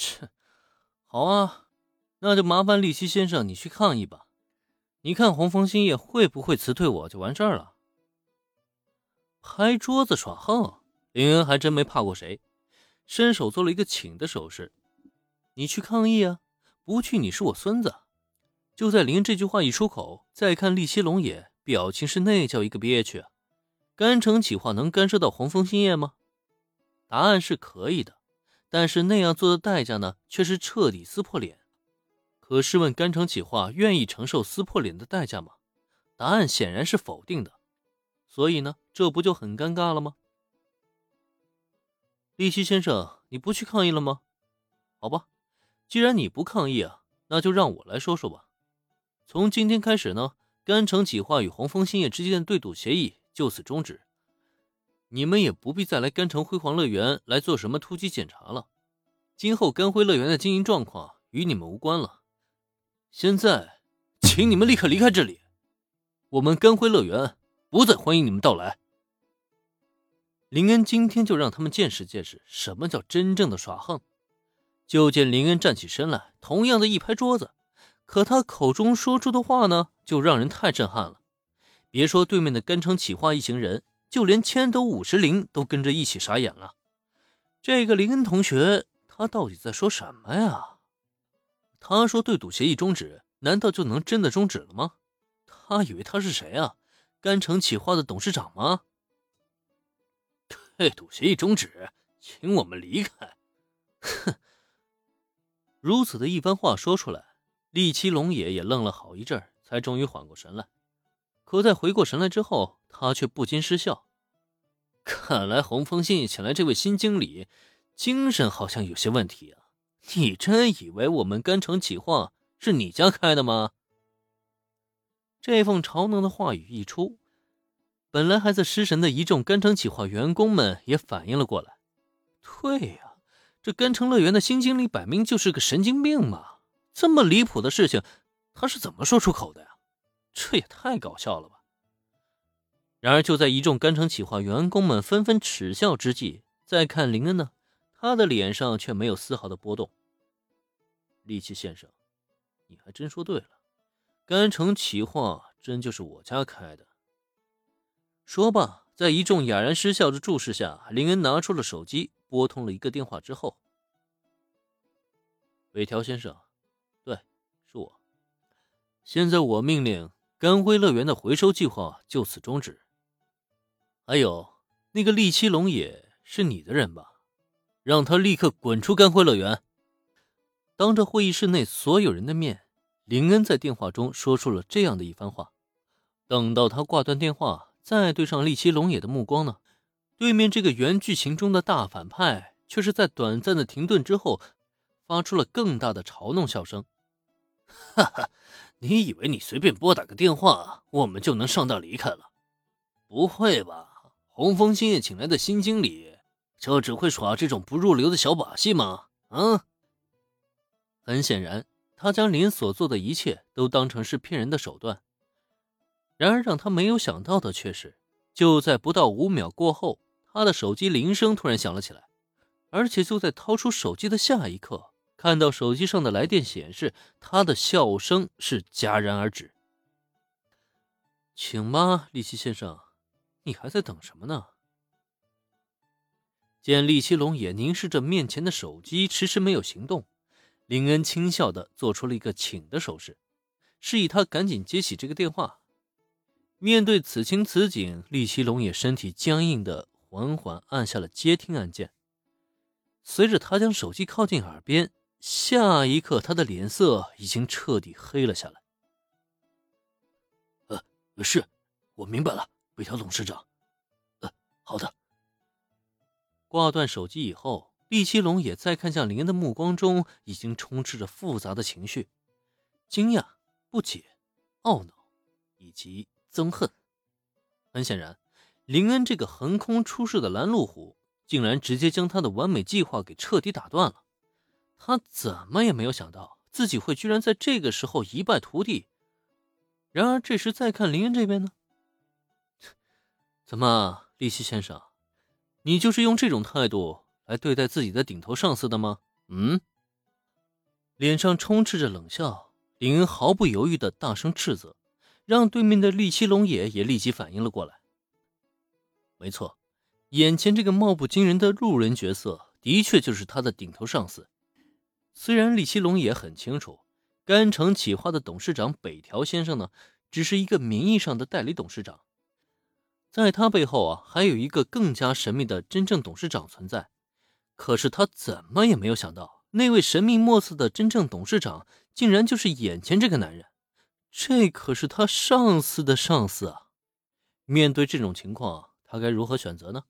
切，好啊，那就麻烦利希先生你去抗议吧。你看红枫新业会不会辞退我就完事儿了。拍桌子耍横，林恩还真没怕过谁，伸手做了一个请的手势。你去抗议啊，不去你是我孙子。就在林这句话一出口，再看利希龙也表情是那叫一个憋屈啊。甘城企划能干涉到红枫新业吗？答案是可以的，但是那样做的代价呢，却是彻底撕破脸。可试问甘城企划愿意承受撕破脸的代价吗？答案显然是否定的。所以呢，这不就很尴尬了吗？利希先生，你不去抗议了吗？好吧，既然你不抗议啊，那就让我来说说吧。从今天开始呢，甘城企划与红枫兴业之间的对赌协议就此终止。你们也不必再来甘城辉煌乐园来做什么突击检查了。今后甘辉乐园的经营状况与你们无关了。现在，请你们立刻离开这里。我们甘辉乐园不再欢迎你们到来。林恩今天就让他们见识见识什么叫真正的耍横。就见林恩站起身来，同样的一拍桌子，可他口中说出的话呢，就让人太震撼了。别说对面的甘城企划一行人。就连千斗五十铃都跟着一起傻眼了。这个林恩同学，他到底在说什么呀？他说对赌协议终止，难道就能真的终止了吗？他以为他是谁啊？甘城企划的董事长吗？对赌协议终止，请我们离开。哼！如此的一番话说出来，利七龙也也愣了好一阵，才终于缓过神来。可在回过神来之后，他却不禁失笑。看来洪峰信请来这位新经理，精神好像有些问题啊！你真以为我们甘城企划是你家开的吗？这封嘲弄的话语一出，本来还在失神的一众甘城企划员工们也反应了过来。对呀，这甘城乐园的新经理摆明就是个神经病嘛！这么离谱的事情，他是怎么说出口的？这也太搞笑了吧！然而，就在一众甘城企划员工们纷纷耻笑之际，再看林恩呢，他的脸上却没有丝毫的波动。利奇先生，你还真说对了，甘城企划真就是我家开的。说罢，在一众哑然失笑的注视下，林恩拿出了手机，拨通了一个电话之后：“韦条先生，对，是我。现在我命令。”甘辉乐园的回收计划就此终止。还有那个利七龙也是你的人吧？让他立刻滚出甘辉乐园！当着会议室内所有人的面，林恩在电话中说出了这样的一番话。等到他挂断电话，再对上利七龙也的目光呢？对面这个原剧情中的大反派，却是在短暂的停顿之后，发出了更大的嘲弄笑声。哈哈。你以为你随便拨打个电话，我们就能上当离开了？不会吧？红枫兴业请来的新经理，就只会耍这种不入流的小把戏吗？啊！很显然，他将林所做的一切都当成是骗人的手段。然而，让他没有想到的却是，就在不到五秒过后，他的手机铃声突然响了起来，而且就在掏出手机的下一刻。看到手机上的来电显示，他的笑声是戛然而止。请吧，利奇先生，你还在等什么呢？见利奇龙也凝视着面前的手机，迟迟没有行动，林恩轻笑的做出了一个请的手势，示意他赶紧接起这个电话。面对此情此景，利奇龙也身体僵硬的缓缓按下了接听按键。随着他将手机靠近耳边。下一刻，他的脸色已经彻底黑了下来。呃，是，我明白了，北条董事长。呃，好的。挂断手机以后，厉七龙也在看向林恩的目光中，已经充斥着复杂的情绪：惊讶、不解、懊恼，以及憎恨。很显然，林恩这个横空出世的拦路虎，竟然直接将他的完美计划给彻底打断了。他怎么也没有想到自己会居然在这个时候一败涂地。然而这时再看林恩这边呢？怎么，利希先生，你就是用这种态度来对待自己的顶头上司的吗？嗯，脸上充斥着冷笑。林恩毫不犹豫的大声斥责，让对面的利七龙也也立即反应了过来。没错，眼前这个貌不惊人的路人角色，的确就是他的顶头上司。虽然李奇龙也很清楚，甘城企划的董事长北条先生呢，只是一个名义上的代理董事长，在他背后啊，还有一个更加神秘的真正董事长存在。可是他怎么也没有想到，那位神秘莫测的真正董事长，竟然就是眼前这个男人。这可是他上司的上司啊！面对这种情况，他该如何选择呢？